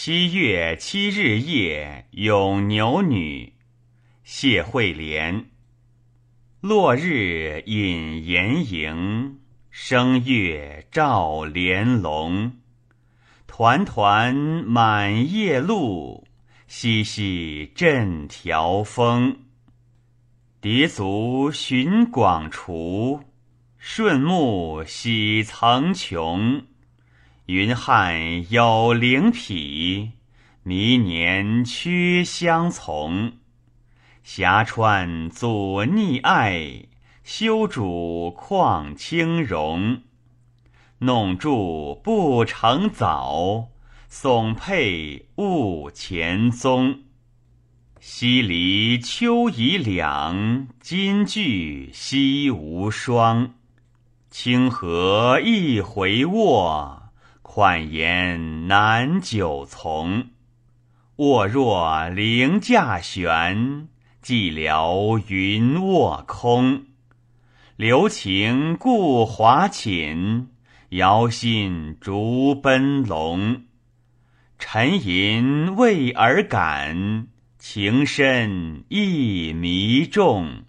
七月七日夜咏牛女，谢惠莲。落日引岩营，升月照帘笼。团团满夜露，淅淅震条风。叠足寻广处，顺目喜层穹。云汉有灵匹，弥年屈相从。峡川阻溺爱，修主旷清容。弄柱不成早，耸佩误前宗。西篱秋已两，金句夕无霜。清河一回卧。款言难久从，卧若凌驾悬，寂寥云卧空。留情故华寝，遥心逐奔龙。沉吟为尔感，情深意迷重。